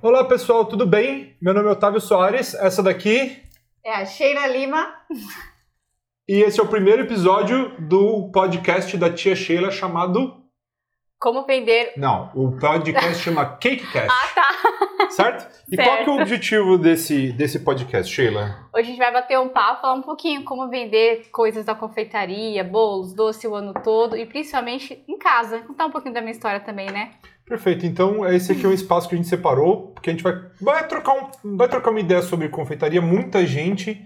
Olá pessoal, tudo bem? Meu nome é Otávio Soares, essa daqui É a Sheila Lima. e esse é o primeiro episódio do podcast da tia Sheila chamado. Como vender. Não, o podcast chama CakeCast, Ah, tá. Certo? E qual que é Certo. o objetivo desse, desse podcast, Sheila? Hoje a gente vai bater um papo, falar um pouquinho como vender coisas da confeitaria, bolos, doce o ano todo e principalmente em casa. Contar um pouquinho da minha história também, né? Perfeito, então esse aqui é um espaço que a gente separou, porque a gente vai, vai, trocar, um, vai trocar uma ideia sobre confeitaria. Muita gente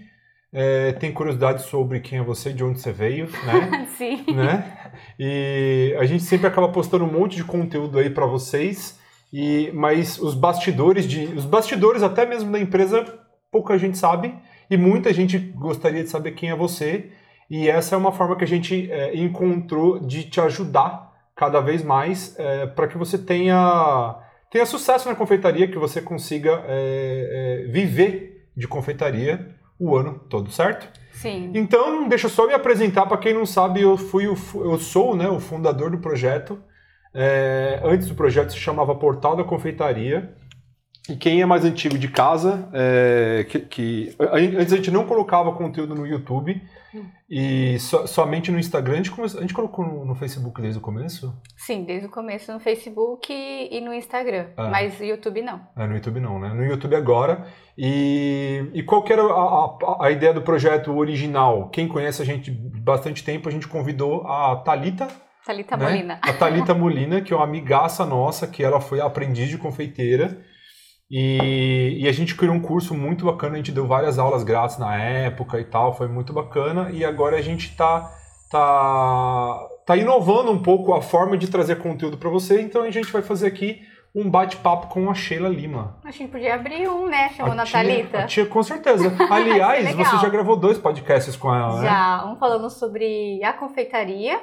é, tem curiosidade sobre quem é você, de onde você veio, né? Sim. né? E a gente sempre acaba postando um monte de conteúdo aí para vocês. E mas os bastidores de os bastidores até mesmo da empresa pouca gente sabe e muita gente gostaria de saber quem é você. E essa é uma forma que a gente é, encontrou de te ajudar cada vez mais para que você tenha tenha sucesso na confeitaria, que você consiga é, é, viver de confeitaria o ano todo, certo? Sim. Então, deixa eu só me apresentar para quem não sabe, eu fui o, eu sou, né, o fundador do projeto. É, antes do projeto se chamava Portal da Confeitaria. E quem é mais antigo de casa, é, que, que- an- antes a gente não colocava conteúdo no YouTube e so- somente no Instagram. A gente, a gente colocou no, no Facebook desde o começo? Sim, desde o começo no Facebook e no Instagram. Ah. Mas YouTube não. É, no YouTube não, né? No YouTube agora. E, e qual era a, a- a ideia do projeto original? Quem conhece a gente bastante tempo, a gente convidou a Talita Thalita né? Molina. A Thalita Molina, que é uma amigaça nossa, que ela foi aprendiz de confeiteira. E, e a gente criou um curso muito bacana, a gente deu várias aulas grátis na época e tal, foi muito bacana. E agora a gente tá, tá, tá inovando um pouco a forma de trazer conteúdo para você, então a gente vai fazer aqui um bate-papo com a Sheila Lima. A gente podia abrir um, né? Chamando a, Thalita. tia, com certeza. Aliás, você já gravou dois podcasts com ela, né? Já, um falando sobre a confeitaria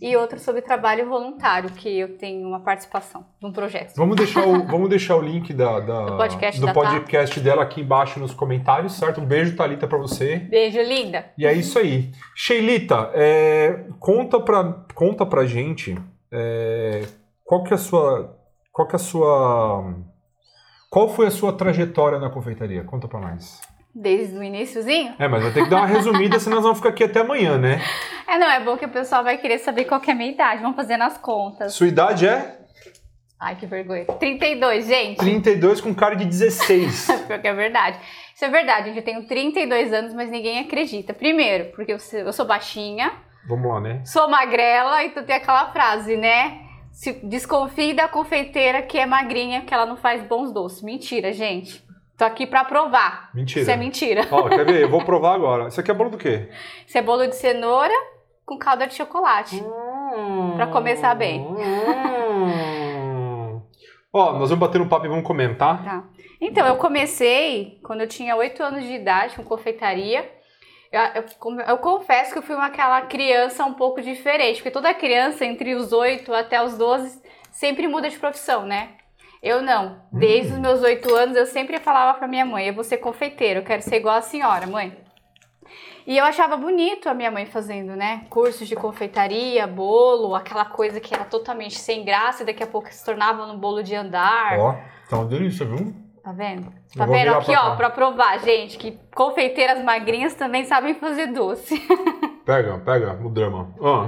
e outro sobre trabalho voluntário, que eu tenho uma participação num projeto. Vamos deixar o, vamos deixar o link da, da- Do podcast do da podcast dela aqui embaixo nos comentários, certo? Um beijo, Thalita, pra você. Beijo, linda! E é isso aí. Sheilita, é, conta, pra, conta pra gente é, qual que é a sua. Qual que é a sua. Qual foi a sua trajetória na confeitaria? Conta pra nós. Desde o iníciozinho? É, mas vai ter que dar uma resumida, senão nós vamos ficar aqui até amanhã, né? É, não, é bom que o pessoal vai querer saber qual que é a minha idade. Vamos fazer nas contas. Sua idade é Ai, que vergonha. 32, gente. 32 com cara de 16. Pior que é verdade. Isso é verdade, gente. Eu tenho 32 anos, mas ninguém acredita. Primeiro, porque eu sou, eu sou baixinha, Vamos lá, né? sou magrela, então tem aquela frase, né? Se desconfie da confeiteira que é magrinha, que ela não faz bons doces. Mentira, gente. Tô aqui pra provar. Mentira. Isso é mentira. Ó, quer ver? Eu vou provar agora. Isso aqui é bolo do quê? Isso é bolo de cenoura com calda de chocolate. Pra começar bem. Hum. Ó, nós vamos bater um papo e vamos comentar. Tá. Então, eu comecei quando eu tinha 8 anos de idade com confeitaria. Eu, eu- eu confesso que eu fui uma, aquela criança um pouco diferente, porque toda criança, entre os 8 até os 12, sempre muda de profissão, né? Eu não. Desde os meus 8 anos, eu sempre falava pra minha mãe: eu vou ser confeiteira, eu quero ser igual a senhora, mãe. E eu achava bonito a minha mãe fazendo, né? Cursos de confeitaria, bolo, aquela coisa que era totalmente sem graça e daqui a pouco se tornava no bolo de andar. Ó, tá uma delícia, viu? Tá vendo? Eu Tá vendo aqui, pra ó, cá. pra provar, gente, que confeiteiras magrinhas também sabem fazer doce. Pega, pega o drama. Ó,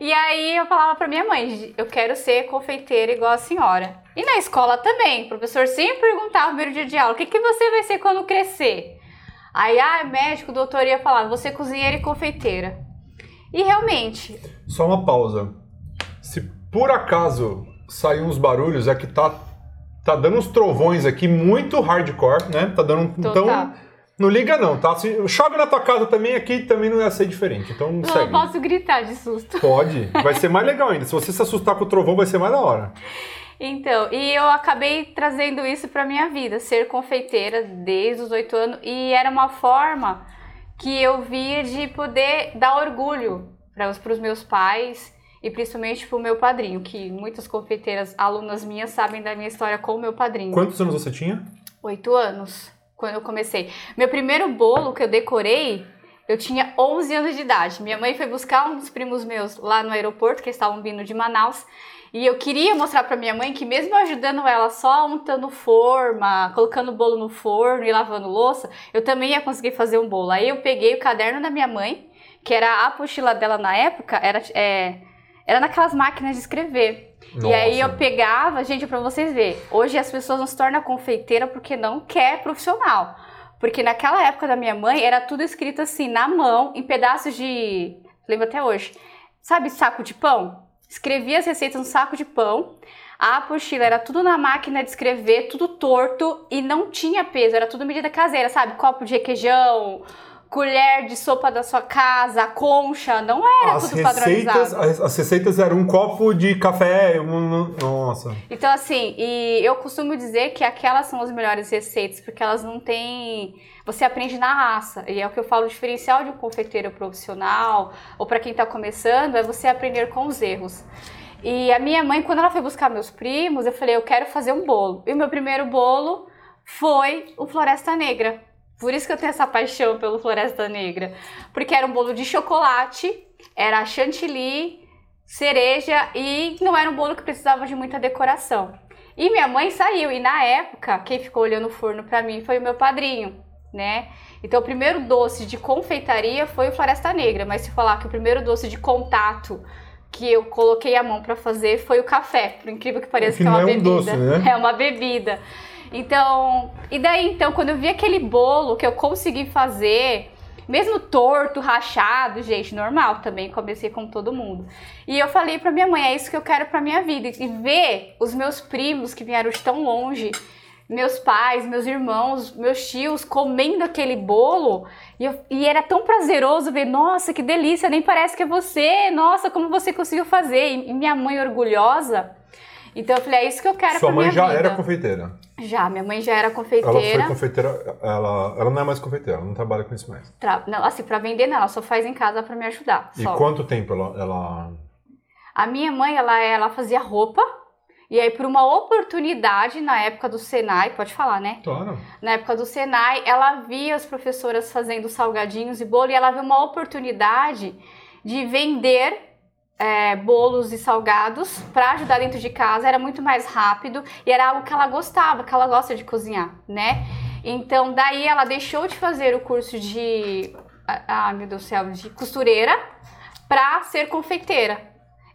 E aí eu falava pra minha mãe, eu quero ser confeiteira igual a senhora. E na escola também, o professor sempre perguntava no primeiro dia de aula, o que, que você vai ser quando crescer? Aí, ah, médico, doutor ia falar, você cozinheira e confeiteira. E realmente, só uma pausa. Se por acaso sair uns barulhos, é que tá, tá dando uns trovões aqui muito hardcore, né? Tá dando. Total. Então, não liga não, tá? Se chove na tua casa também, aqui também não ia ser diferente. Então, eu segue. não posso gritar de susto. Pode. Vai ser mais legal ainda. Se você se assustar com o trovão, vai ser mais da hora. Então, e eu acabei trazendo isso pra minha vida, ser confeiteira desde os oito anos, e era uma forma que eu via de poder dar orgulho para os meus pais e principalmente pro meu padrinho, que muitas confeiteiras, alunas minhas, sabem da minha história com o meu padrinho. Quantos anos você tinha? Oito anos, quando eu comecei. Meu primeiro bolo que eu decorei, Eu tinha 11 anos de idade. Minha mãe foi buscar um dos primos meus lá no aeroporto, que estavam vindo de Manaus. E eu queria mostrar para minha mãe que mesmo ajudando ela só untando forma, colocando o bolo no forno e lavando louça, eu também ia conseguir fazer um bolo. Aí eu peguei o caderno da minha mãe, que era a apostila dela na época, era, é, era naquelas máquinas de escrever. Nossa. E aí eu pegava, gente, para vocês verem, hoje as pessoas não se tornam confeiteira porque não quer profissional. Porque naquela época da minha mãe era tudo escrito assim, na mão, em pedaços de. Lembro até hoje. Sabe saco de pão? escrevia as receitas no saco de pão. A apostila era tudo na máquina de escrever, tudo torto e não tinha peso, era tudo medida caseira, sabe? Copo de requeijão, colher de sopa da sua casa, concha, não era as tudo receitas, padronizado. As, as, receitas eram um copo de café, um, nossa. Então assim, e eu costumo dizer que aquelas são as melhores receitas, porque elas não têm, você aprende na raça. E é o que eu falo, o diferencial de um confeiteiro profissional ou para quem está começando é você aprender com os erros. E a minha mãe, quando ela foi buscar meus primos, eu falei, eu quero fazer um bolo. E o meu primeiro bolo foi o Floresta Negra. Por isso que eu tenho essa paixão pelo Floresta Negra. Porque era um bolo de chocolate, era chantilly, cereja e não era um bolo que precisava de muita decoração. E minha mãe saiu e na época quem ficou olhando o forno para mim foi o meu padrinho, né? Então o primeiro doce de confeitaria foi o Floresta Negra, mas se falar que o primeiro doce de contato que eu coloquei a mão para fazer foi o café, por incrível que pareça, que, que é uma é um bebida. Doce, né? É uma bebida. Então, e daí então, quando eu vi aquele bolo que eu consegui fazer, mesmo torto, rachado, gente, normal também, comecei com todo mundo. E eu falei pra minha mãe, é isso que eu quero pra minha vida. E ver os meus primos que vieram de tão longe, meus pais, meus irmãos, meus tios comendo aquele bolo. E, eu, e, era tão prazeroso ver, nossa, que delícia, nem parece que é você, nossa, como você conseguiu fazer. E minha mãe orgulhosa. Então eu falei, é isso que eu quero Sua pra minha mãe já vida. era confeiteira? Já, minha mãe já era confeiteira. Ela foi confeiteira, ela, ela não é mais confeiteira, ela não trabalha com isso mais. Tra... Não, assim, pra vender não, ela só faz em casa pra me ajudar. E só. quanto tempo ela, ela... A minha mãe, ela, ela fazia roupa, e aí por uma oportunidade, na época do Senai, pode falar, né? Claro. Na época do Senai, ela via as professoras fazendo salgadinhos e bolo, e ela viu uma oportunidade de vender é, bolos e salgados para ajudar dentro de casa, era muito mais rápido e era algo que ela gostava, que ela gosta de cozinhar, né? Então, daí ela deixou de fazer o curso de, ah, meu Deus do céu, de costureira para ser confeiteira.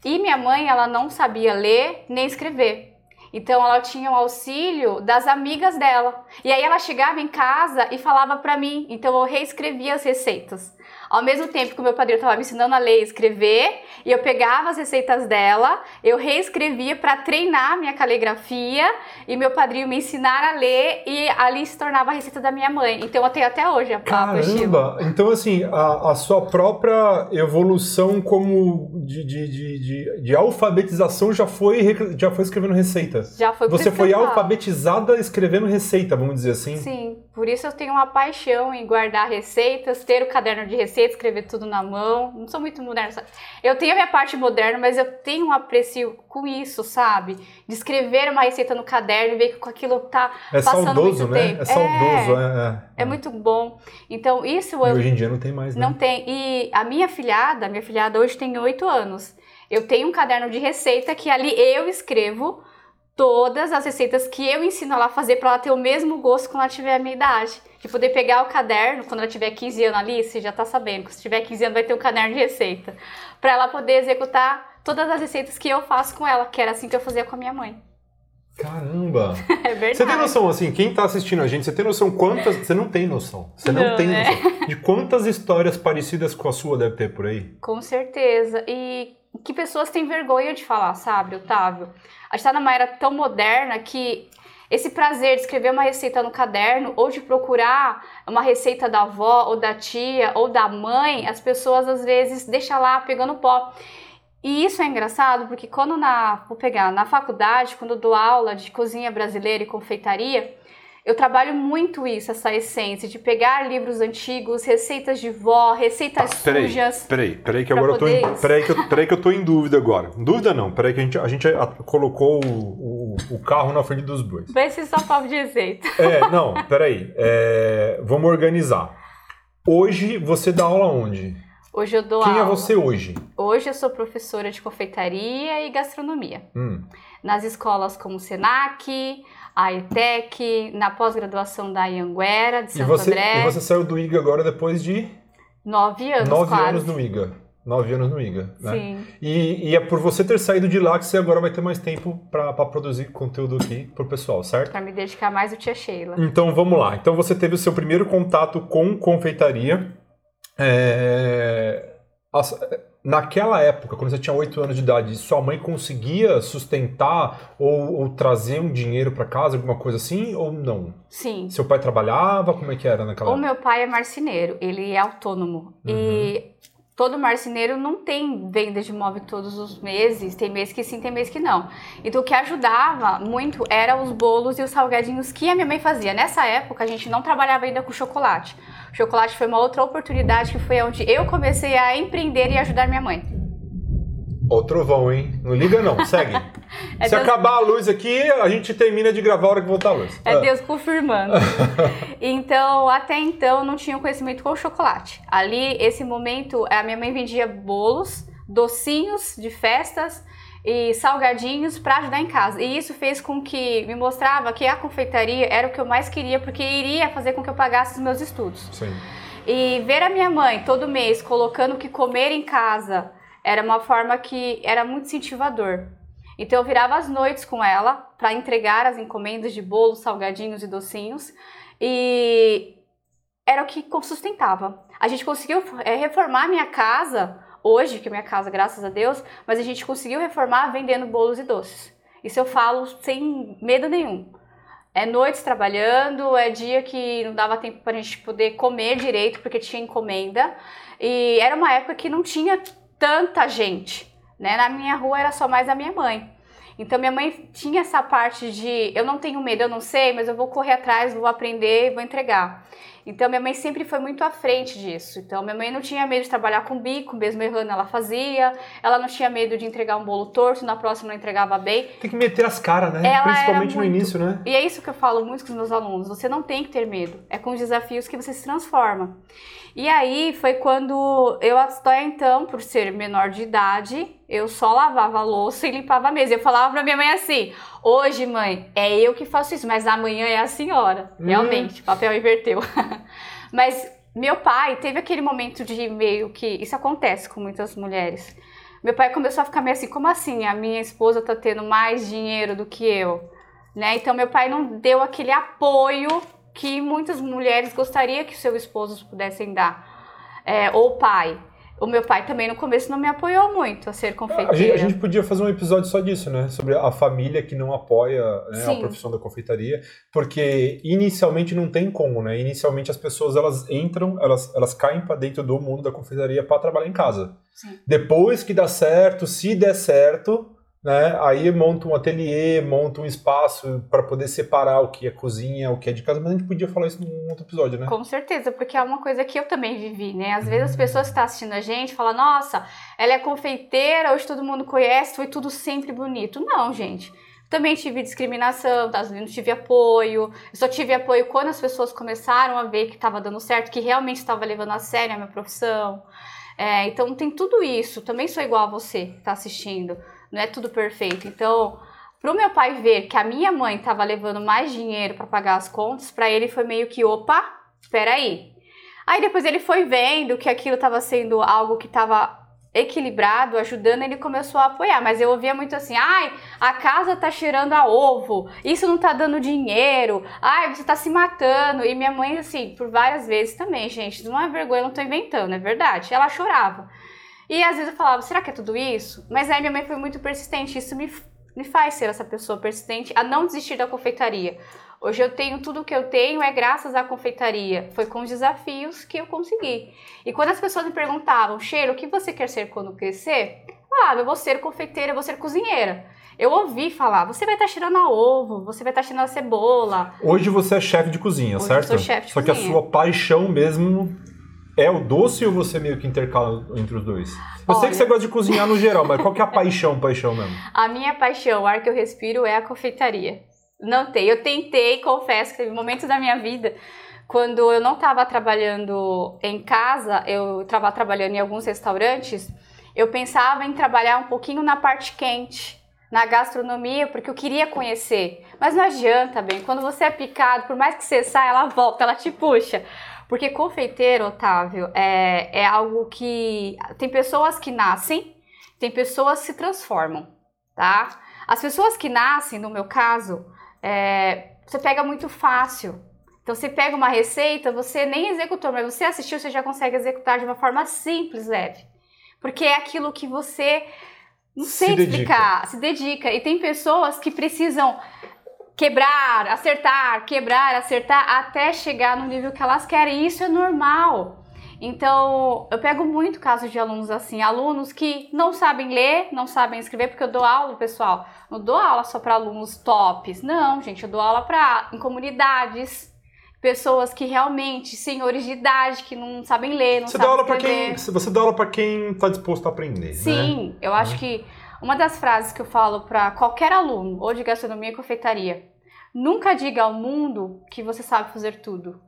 E minha mãe, ela não sabia ler nem escrever. Então ela tinha o auxílio das amigas dela. E aí ela chegava em casa e falava para mim. Então eu reescrevia as receitas. Ao mesmo tempo que o meu padrinho estava me ensinando a ler e escrever, e eu pegava as receitas dela, eu reescrevia para treinar minha caligrafia e meu padrinho me ensinar a ler e ali se tornava a receita da minha mãe. Então eu tenho até hoje a Caramba! Então assim, a, a, sua própria evolução como de, de, de, de, de alfabetização já foi, já foi escrevendo receitas. Já foi Você foi alfabetizada escrevendo receita, vamos dizer assim? Sim, por isso eu tenho uma paixão em guardar receitas, ter o caderno de receitas escrever tudo na mão. Não sou muito moderna. Sabe? Eu tenho a minha parte moderna, mas eu tenho um aprecio com isso, sabe? De escrever uma receita no caderno e ver que aquilo tá é passando saudoso, muito né? tempo. É saudoso, é, é, é. muito bom. Então, isso... Eu, hoje em dia não tem mais, né? Não tem. E a minha filhada, minha filhada hoje tem oito anos. Eu tenho um caderno de receita que ali eu escrevo todas as receitas que eu ensino ela a fazer para ela ter o mesmo gosto quando ela tiver a minha idade. De poder pegar o caderno, quando ela tiver 15 anos ali, você já tá sabendo, se tiver 15 anos vai ter um caderno de receita. para ela poder executar todas as receitas que eu faço com ela, que era assim que eu fazia com a minha mãe. Caramba! É verdade. Você tem noção, assim, quem tá assistindo a gente, você tem noção quantas. Você não tem noção. Você não, não tem né? noção. De quantas histórias parecidas com a sua deve ter por aí? Com certeza. E que pessoas têm vergonha de falar, sabe, Otávio? A gente tá numa era tão moderna que esse prazer de escrever uma receita no caderno ou de procurar uma receita da avó ou da tia ou da mãe, as pessoas às vezes deixam lá pegando pó. E isso é engraçado porque quando na, vou pegar, na faculdade, quando dou aula de cozinha brasileira e confeitaria, eu trabalho muito isso, essa essência de pegar livros antigos, receitas de vó, receitas tá, peraí, sujas. Peraí, peraí, que agora eu tô em, peraí, que eu, peraí que eu tô em dúvida agora. Dúvida não, peraí que a gente, a gente colocou o, o, o carro na frente dos bois. Vai ser só papo de receita. É, não, peraí. É, vamos organizar. Hoje você dá aula onde? Hoje eu dou Quem aula. é você hoje? Hoje eu sou professora de confeitaria e gastronomia. Hum. Nas escolas como o Senac, a ETEC, na pós-graduação da Ianguera, de E Santo você, André. e você saiu do IGA agora depois de Nove anos, nove quase. anos no IGA. Nove anos no IGA. Né? Sim. E, e é por você ter saído de lá que você agora vai ter mais tempo para produzir conteúdo aqui pro pessoal, certo? Pra me dedicar mais ao Tia Sheila. Então vamos lá. Então você teve o seu primeiro contato com confeitaria. É, as- Naquela época, quando você tinha 8 anos de idade, sua mãe conseguia sustentar ou, ou trazer um dinheiro para casa, alguma coisa assim, ou não? Sim. Seu pai trabalhava? Como é que era naquela O época? meu pai é marceneiro, ele é autônomo. Uhum. E todo marceneiro não tem venda de imóvel todos os meses, tem mês que sim, tem mês que não. Então o que ajudava muito era os bolos e os salgadinhos que a minha mãe fazia. Nessa época a gente não trabalhava ainda com chocolate. O chocolate foi uma outra oportunidade que foi onde eu comecei a empreender e ajudar minha mãe. Ó, o trovão, hein? Não liga não, segue. É Se Deus- acabar a luz aqui, a gente termina de gravar a hora que voltar a luz. É Ah. Deus confirmando. então, até então, eu não tinha um conhecimento com chocolate. Ali, esse momento, a minha mãe vendia bolos, docinhos de festas e salgadinhos para ajudar em casa. E isso fez com que me mostrava que a confeitaria era o que eu mais queria, porque iria fazer com que eu pagasse os meus estudos. Sim. E ver a minha mãe todo mês colocando o que comer em casa era uma forma que era muito incentivador. Então eu virava as noites com ela para entregar as encomendas de bolos, salgadinhos e docinhos e era o que sustentava. A gente conseguiu é, reformar a minha casa hoje, que é minha casa, graças a Deus, mas a gente conseguiu reformar vendendo bolos e doces. Isso eu falo sem medo nenhum. É noites trabalhando, é dia que não dava tempo pra gente poder comer direito porque tinha encomenda. E era uma época que não tinha tanta gente, né? Na minha rua era só mais a minha mãe. Então minha mãe tinha essa parte de eu não tenho medo, eu não sei, mas eu vou correr atrás, vou aprender vou entregar. Então minha mãe sempre foi muito à frente disso. Então minha mãe não tinha medo de trabalhar com bico, mesmo errando ela fazia. Ela não tinha medo de entregar um bolo torto, na próxima não entregava bem. Tem que meter as caras, né? Ela Principalmente era no muito- início, né? E é isso que eu falo muito com os meus alunos. Você não tem que ter medo. É com os desafios que você se transforma. E aí foi quando eu até então, por ser menor de idade, eu só lavava a louça e limpava a mesa. Eu falava pra minha mãe assim: hoje, mãe, é eu que faço isso, mas amanhã é a senhora. Hum. Realmente, papel inverteu. mas meu pai teve aquele momento de meio que. Isso acontece com muitas mulheres. Meu pai começou a ficar meio assim: como assim? A minha esposa tá tendo mais dinheiro do que eu? Né? Então meu pai não deu aquele apoio que muitas mulheres gostariam que seus esposos pudessem dar, É, ou pai. O meu pai também no começo não me apoiou muito a ser A gente, confeiteira. a gente podia fazer um episódio só disso, né? Sobre a família que não apoia né, a profissão da confeitaria, porque inicialmente não tem como, né? Inicialmente as pessoas elas entram, elas, elas caem para dentro do mundo da confeitaria para trabalhar em casa. Sim. Depois que dá certo, se der certo, né? Aí monta um ateliê, monta um espaço para poder separar o que é cozinha, o que é de casa. Mas a gente podia falar isso num outro episódio, né? Com certeza, porque é uma coisa que eu também vivi, né? Às vezes as pessoas que estão assistindo a gente falam, nossa, ela é confeiteira, hoje todo mundo conhece, foi tudo sempre bonito. Não, gente. Também tive discriminação, tá? não tive apoio. Eu só tive apoio quando as pessoas começaram a ver que estava dando certo, que realmente estava levando a sério a minha profissão. É, então tem tudo isso. Também sou igual a você que está assistindo. Não é tudo perfeito. Então, pro meu pai ver que a minha mãe estava levando mais dinheiro para pagar as contas, para ele foi meio que, opa, espera aí. Aí depois ele foi vendo que aquilo estava sendo algo que estava equilibrado, ajudando, ele começou a apoiar. Mas eu ouvia muito assim: ai, a casa tá cheirando a ovo, isso não tá dando dinheiro, ai, você tá se matando. E minha mãe, assim, por várias vezes também, gente, não é vergonha, eu não tô inventando, é verdade. Ela chorava. E às vezes eu falava: será que é tudo isso? Mas aí minha mãe foi muito persistente, isso me, me faz ser essa pessoa persistente a não desistir da confeitaria. Hoje eu tenho tudo o que eu tenho é graças à confeitaria. Foi com os desafios que eu consegui. E quando as pessoas me perguntavam, Cheiro, o que você quer ser quando crescer? Ah, eu vou ser confeiteira, eu vou ser cozinheira. Eu ouvi falar, você vai estar cheirando a ovo, você vai estar cheirando a cebola. Hoje você é chefe de cozinha, Hoje eu certo? sou chefe de Só que a cozinha. sua paixão mesmo é o doce ou você meio que intercala entre os dois? Eu sei Olha. que você gosta de cozinhar no geral, mas qual que é a paixão, paixão mesmo? A minha paixão, o ar que eu respiro, é a confeitaria. Não tem. Eu tentei, confesso que teve momentos da minha vida quando eu não estava trabalhando em casa, eu estava trabalhando em alguns restaurantes, eu pensava em trabalhar um pouquinho na parte quente, na gastronomia, porque eu queria conhecer. Mas não adianta, bem, quando você é picado, por mais que você saia, ela volta, ela te puxa. Porque confeiteiro, Otávio, é, é algo que. Tem pessoas que nascem, tem pessoas que se transformam, tá? As pessoas que nascem, no meu caso, é, você pega muito fácil. Então, você pega uma receita, você nem executou, mas você assistiu, você já consegue executar de uma forma simples, leve. Porque é aquilo que você não sei se explicar, dedica. se dedica. E tem pessoas que precisam quebrar, acertar, quebrar, acertar até chegar no nível que elas querem. Isso é normal. Então, eu pego muito casos de alunos assim, alunos que não sabem ler, não sabem escrever, porque eu dou aula, pessoal. Não dou aula só para alunos tops. Não, gente, eu dou aula para em comunidades, pessoas que realmente, senhores de idade, que não sabem ler, não você sabem dá aula escrever. Quem, você dá aula para quem está disposto a aprender, né? Sim, né? eu acho que uma das frases que eu falo para qualquer aluno, ou de gastronomia e confeitaria, nunca diga ao mundo que você sabe fazer tudo.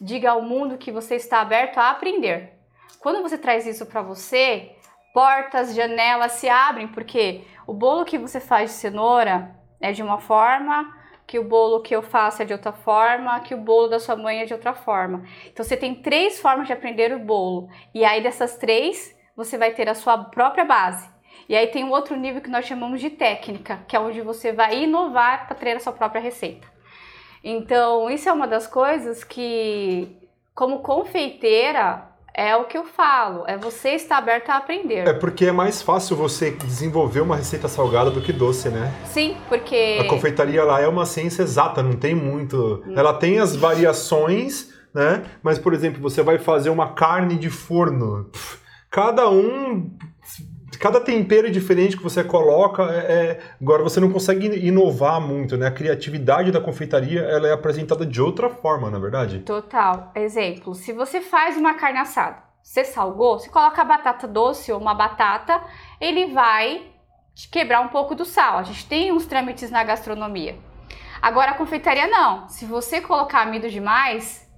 Diga ao mundo que você está aberto a aprender. Quando você traz isso para você, portas, janelas se abrem, porque o bolo que você faz de cenoura é de uma forma, que o bolo que eu faço é de outra forma, que o bolo da sua mãe é de outra forma. Então você tem três formas de aprender o bolo. E aí dessas três, você vai ter a sua própria base. E aí tem um outro nível que nós chamamos de técnica, que é onde você vai inovar para ter a sua própria receita. Então, isso é uma das coisas que, como confeiteira, é o que eu falo, é você estar aberta a aprender. É porque é mais fácil você desenvolver uma receita salgada do que doce, né? Sim, porque. A confeitaria lá é uma ciência exata, não tem muito. Ela tem as variações, né? Mas, por exemplo, você vai fazer uma carne de forno. Cada um cada tempero diferente que você coloca, é, é, agora você não consegue inovar muito, né? A criatividade da confeitaria ela é apresentada de outra forma, na é verdade. Total. Exemplo, se você faz uma carne assada, você salgou, você coloca a batata doce ou uma batata, ele vai quebrar um pouco do sal. A gente tem uns trâmites na gastronomia. Agora a confeitaria não. Se você colocar amido demais,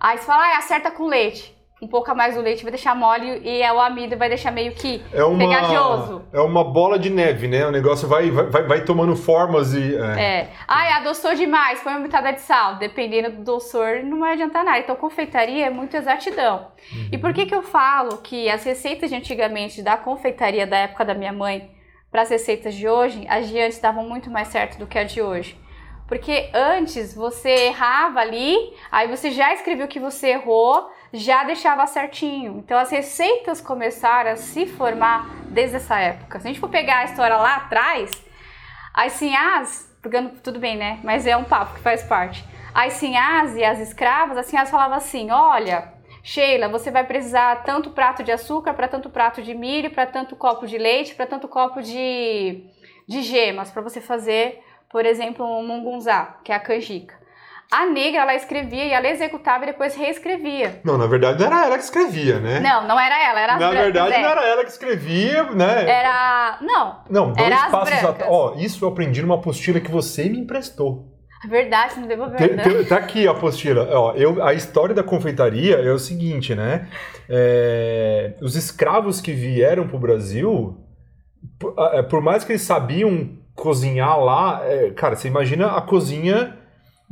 aí você fala, ah, acerta com leite um pouco a mais do leite vai deixar mole e é o amido vai deixar meio que é uma, pegajoso. É uma bola de neve, né? O negócio vai, vai, vai tomando formas e. É. é. Ai, adoçou demais, põe uma pitada de sal. Dependendo do doçor, não vai adiantar nada. Então, confeitaria é muito exatidão. Uhum. E por que, que eu falo que as receitas de antigamente da confeitaria da época da minha mãe para as receitas de hoje, as de antes davam muito mais certo do que a de hoje? Porque antes você errava ali, aí você já escreveu que você errou, já deixava certinho. Então as receitas começaram a se formar desde essa época. Se a gente for pegar a história lá atrás, as sinhás, pegando tudo bem, né? Mas é um papo que faz parte. As sinhás e as escravas, as sinhás falavam assim: olha, Sheila, você vai precisar tanto prato de açúcar, para tanto prato de milho, para tanto copo de leite, para tanto copo de, de gemas, para você fazer, por exemplo, um mungunzá, que é a canjica. A negra, ela escrevia e ela executava e depois reescrevia. Não, na verdade não era ela que escrevia, né? Não, não era ela, era as Na brancas, verdade é. não era ela que escrevia, né? Era... Não, Não, dois era as passos atrás. Ó, isso eu aprendi numa apostila que você me emprestou. Verdade, não devolveu, Tem- né? tem- tá aqui a apostila. Ó, eu, a história da confeitaria é o seguinte, né? É, os escravos que vieram pro Brasil, por, é, por mais que eles sabiam cozinhar lá, é, cara, você imagina a cozinha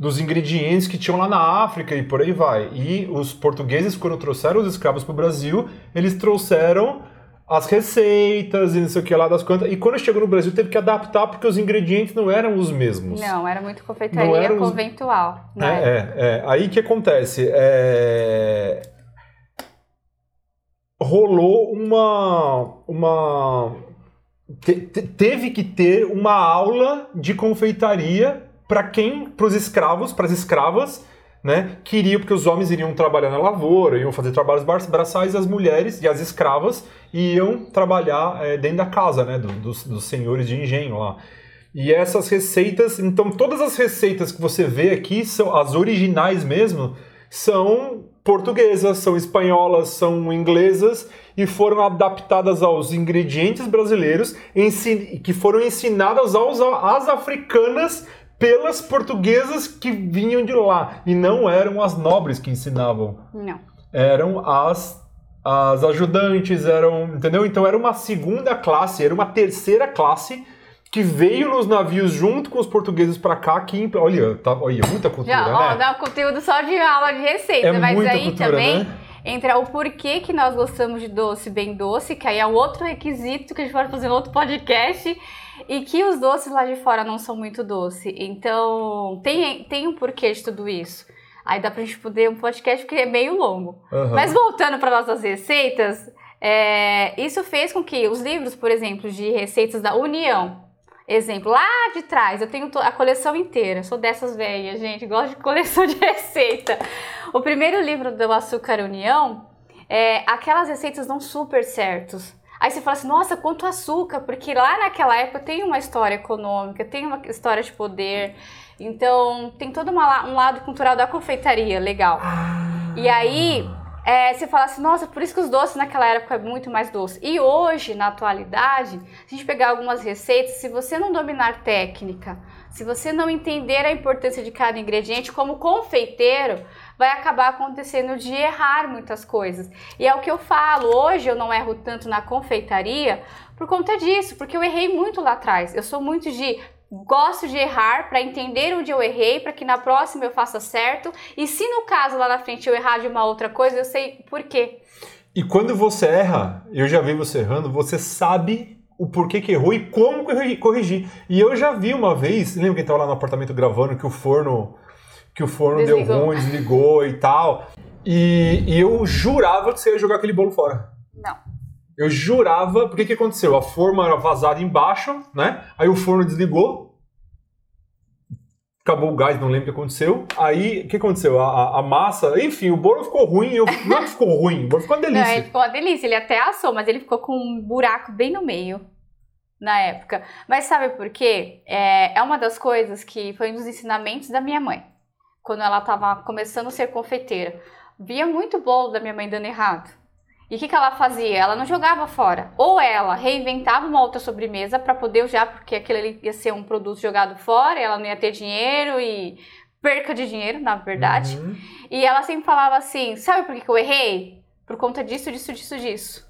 dos ingredientes que tinham lá na África e por aí vai. E os portugueses, quando trouxeram os escravos pro Brasil, eles trouxeram as receitas e não sei o que lá das quantas. E quando chegou no Brasil, teve que adaptar porque os ingredientes não eram os mesmos. Não, era muito confeitaria era os- conventual. É, Né? é, é. Aí o que acontece? É, Rolou uma. uma... te- teve que ter uma aula de confeitaria para quem? Para os escravos, para as escravas, né? Queriam, porque os homens iriam trabalhar na lavoura, iam fazer trabalhos bra- braçais, e as mulheres e as escravas iam trabalhar é, dentro da casa, né? do- dos, dos senhores de engenho lá. E essas receitas, então todas as receitas que você vê aqui são as originais mesmo, são portuguesas, são espanholas, são inglesas e foram adaptadas aos ingredientes brasileiros, que foram ensinadas aos, às africanas pelas portuguesas que vinham de lá. E não eram as nobres que ensinavam. Não. Eram as, as ajudantes, eram. Entendeu? Então era uma segunda classe, era uma terceira classe que veio nos navios junto com os portugueses para cá, que olha, tá, olha, muita cultura, Já, né? ó, dá um conteúdo só de aula de receita, É mas aí cultura, também né? Entra o porquê que nós gostamos de doce bem doce, que aí é um outro requisito que a gente pode fazer em outro podcast, e que os doces lá de fora não são muito doce. Então, tem, tem um porquê de tudo isso. Aí dá pra gente poder um podcast porque é meio longo. Aham. Mas voltando para nossas receitas, é, isso fez com que os livros, por exemplo, de receitas da União, exemplo, lá de trás, eu tenho a coleção inteira, sou dessas velhas, gente, gosto de coleção de receita. O primeiro livro do Açúcar União, é, aquelas receitas dão super certos. Aí você fala assim, nossa, quanto açúcar, porque lá naquela época tem uma história econômica, tem uma história de poder, então tem todo uma um lado cultural da confeitaria legal. E aí, é, você fala assim, nossa, por isso que os doces naquela época é muito mais doce. E hoje, na atualidade, se a gente pegar algumas receitas, se você não dominar técnica, se você não entender a importância de cada ingrediente, como confeiteiro, vai acabar acontecendo de errar muitas coisas. E é o que eu falo, hoje eu não erro tanto na confeitaria por conta disso, porque eu errei muito lá atrás. Eu sou muito de gosto de errar para entender onde eu errei, para que na próxima eu faça certo. E se no caso lá na frente eu errar de uma outra coisa, eu sei por quê. E quando você erra, eu já vi você errando, você sabe o porquê que errou e como corri- corrigir. E eu já vi uma vez, lembra quem estava lá no apartamento gravando que o forno que o forno deu Desligou. ruim, desligou e tal. E, e eu jurava que você ia jogar aquele bolo fora. Não. Eu jurava, porque que aconteceu? A forma era vazada embaixo, né? Aí o forno desligou. Acabou o gás, não lembro o que aconteceu. Aí, o que aconteceu? A, a- a massa, enfim, o bolo ficou ruim. Eu, não é que ficou ruim, o bolo ficou uma Não, delícia. ele ficou uma delícia. Ele até assou, mas ele ficou com um buraco bem no meio na época. Mas sabe por quê? É, é uma das coisas que foi um dos ensinamentos da minha mãe. Quando ela estava começando a ser confeiteira. Via muito bolo da minha mãe dando errado. E o que, que ela fazia? Ela não jogava fora. Ou ela reinventava uma outra sobremesa para poder usar, porque aquilo ia ser um produto jogado fora, e ela não ia ter dinheiro e perca de dinheiro, na verdade. Uhum. E ela sempre falava assim: sabe por que, que eu errei? Por conta disso, disso, disso, disso.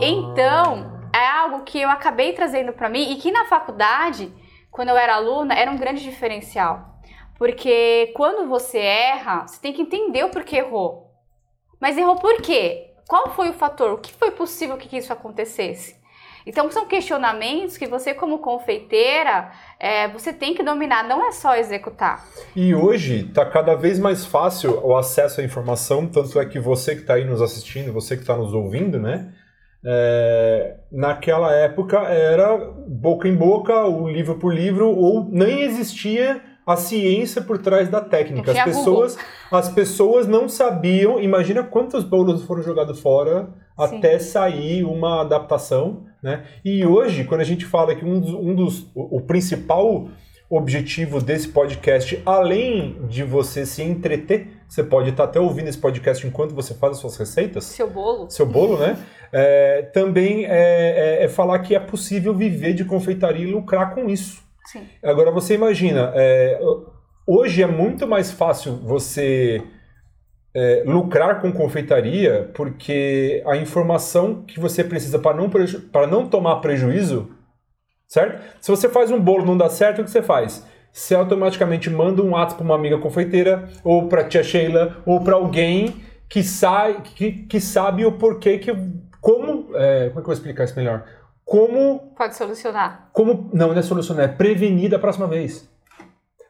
Então, é algo que eu acabei trazendo para mim e que na faculdade, quando eu era aluna, era um grande diferencial. Porque quando você erra, você tem que entender o porquê errou. Mas errou por quê? Qual foi o fator? O que foi possível que isso acontecesse? Então, são questionamentos que você, como confeiteira, é, você tem que dominar, não é só executar. E hoje está cada vez mais fácil o acesso à informação, tanto é que você que está aí nos assistindo, você que está nos ouvindo, né? É, naquela época era boca em boca, o livro por livro, ou nem existia a ciência por trás da técnica. As pessoas, as pessoas não sabiam. Imagina quantos bolos foram jogados fora Sim. até sair uma adaptação, né? E hoje, quando a gente fala que um dos, um dos o, o principal objetivo desse podcast, além de você se entreter, você pode estar até ouvindo esse podcast enquanto você faz as suas receitas, Seu bolo. seu bolo, né? É, também é, é- é falar que é possível viver de confeitaria e lucrar com isso. Sim. Agora você imagina, é, hoje é muito mais fácil você é, lucrar com confeitaria porque a informação que você precisa para não, para não tomar prejuízo, certo? Se você faz um bolo e não dá certo, o que você faz? Você automaticamente manda um WhatsApp para uma amiga confeiteira, ou para tia Sheila, ou para alguém que, sai, que, que sabe o porquê que. Como. é, como é que eu vou explicar isso melhor? Como Pode solucionar. como. Não, não é solucionar, é prevenir da próxima vez.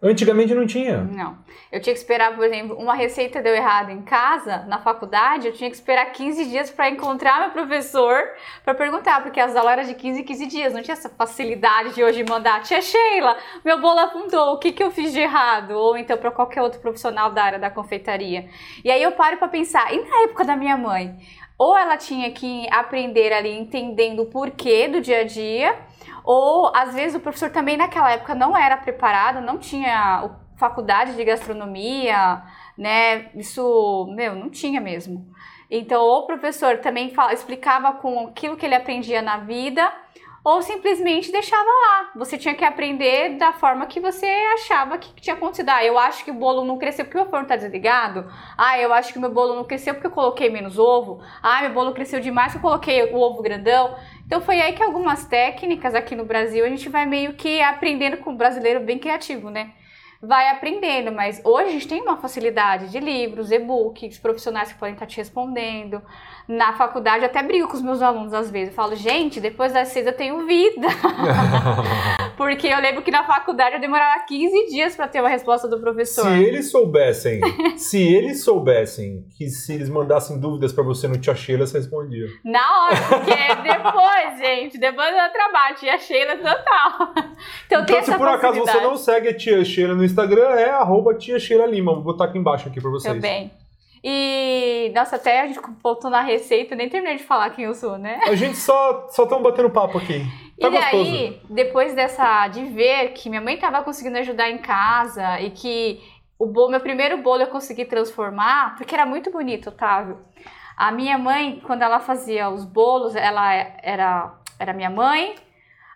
Antigamente não tinha. Não. Eu tinha que esperar, por exemplo, uma receita deu errado em casa, na faculdade, eu tinha que esperar 15 dias para encontrar meu professor para perguntar, porque as aulas eram de 15 em 15 dias, não tinha essa facilidade de hoje mandar, tia Sheila, meu bolo afundou, o que, que eu fiz de errado? Ou então para qualquer outro profissional da área da confeitaria. E aí eu paro para pensar, e na época da minha mãe? Ou ela tinha que aprender ali entendendo o porquê do dia a dia, ou às vezes o professor também naquela época não era preparado, não tinha faculdade de gastronomia, né? Isso, meu, não tinha mesmo. Então, o professor também fala- explicava com aquilo que ele aprendia na vida, ou simplesmente deixava lá. Você tinha que aprender da forma que você achava que tinha acontecido. Ah, eu acho que o bolo não cresceu porque o meu forno está desligado. Ah, eu acho que o meu bolo não cresceu porque eu coloquei menos ovo. Ah, meu bolo cresceu demais porque eu coloquei o ovo grandão. Então foi aí que algumas técnicas aqui no Brasil a gente vai meio que aprendendo com o brasileiro bem criativo, né? vai aprendendo, mas hoje a gente tem uma facilidade de livros, e-books, profissionais que podem estar te respondendo. Na faculdade, eu até brigo com os meus alunos às vezes. Eu falo, gente, depois das seis eu tenho vida. Porque eu lembro que na faculdade eu demorava 15 dias para ter uma resposta do professor. Se eles soubessem, se eles soubessem que se eles mandassem dúvidas para você no Tia Sheila, você respondia. Na hora, porque depois, gente, depois do trabalho, Tia Sheila total. Então, então se por acaso você não segue a Tia Sheila no Instagram, é arroba Tia Sheila Lima. Vou botar aqui embaixo aqui para vocês. Também. E, nossa, até a gente voltou na receita, nem terminei de falar quem eu sou, né? A gente só só batendo papo aqui. Tá e gostoso. aí, depois dessa, de ver que minha mãe tava conseguindo ajudar em casa e que o bolo, meu primeiro bolo eu consegui transformar, porque era muito bonito, Otávio. A minha mãe, quando ela fazia os bolos, ela era, era minha mãe,